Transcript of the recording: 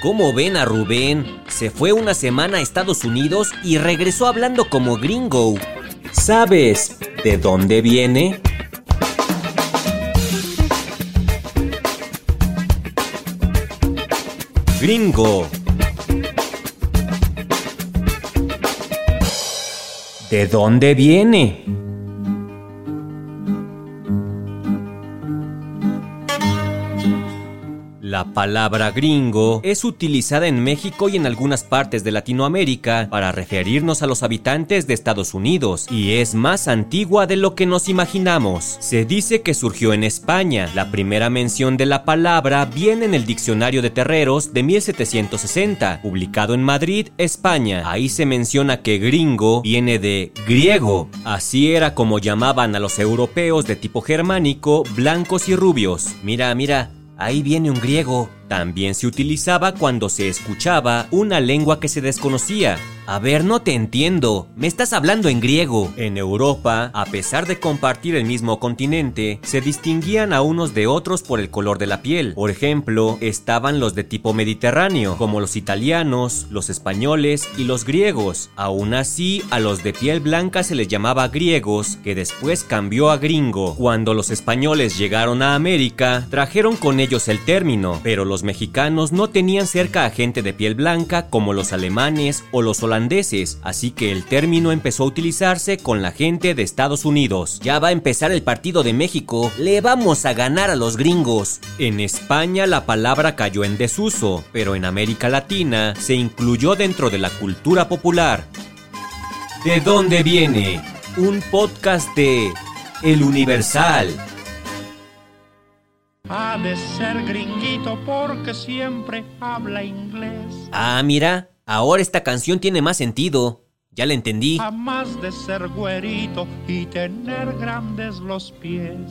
¿Cómo ven a Rubén? Se fue una semana a Estados Unidos y regresó hablando como gringo. ¿Sabes de dónde viene? Gringo. ¿De dónde viene? La palabra gringo es utilizada en México y en algunas partes de Latinoamérica para referirnos a los habitantes de Estados Unidos y es más antigua de lo que nos imaginamos. Se dice que surgió en España. La primera mención de la palabra viene en el Diccionario de Terreros de 1760, publicado en Madrid, España. Ahí se menciona que gringo viene de griego. Así era como llamaban a los europeos de tipo germánico, blancos y rubios. Mira, mira, Ahí viene un griego. También se utilizaba cuando se escuchaba una lengua que se desconocía. A ver, no te entiendo. Me estás hablando en griego. En Europa, a pesar de compartir el mismo continente, se distinguían a unos de otros por el color de la piel. Por ejemplo, estaban los de tipo mediterráneo, como los italianos, los españoles y los griegos. Aún así, a los de piel blanca se les llamaba griegos, que después cambió a gringo. Cuando los españoles llegaron a América, trajeron con ellos el término, pero los mexicanos no tenían cerca a gente de piel blanca como los alemanes o los holandeses, así que el término empezó a utilizarse con la gente de Estados Unidos. Ya va a empezar el partido de México, le vamos a ganar a los gringos. En España la palabra cayó en desuso, pero en América Latina se incluyó dentro de la cultura popular. ¿De dónde viene? Un podcast de El Universal. Ha de ser gringuito porque siempre habla inglés. Ah, mira, ahora esta canción tiene más sentido. Ya la entendí. A más de ser güerito y tener grandes los pies.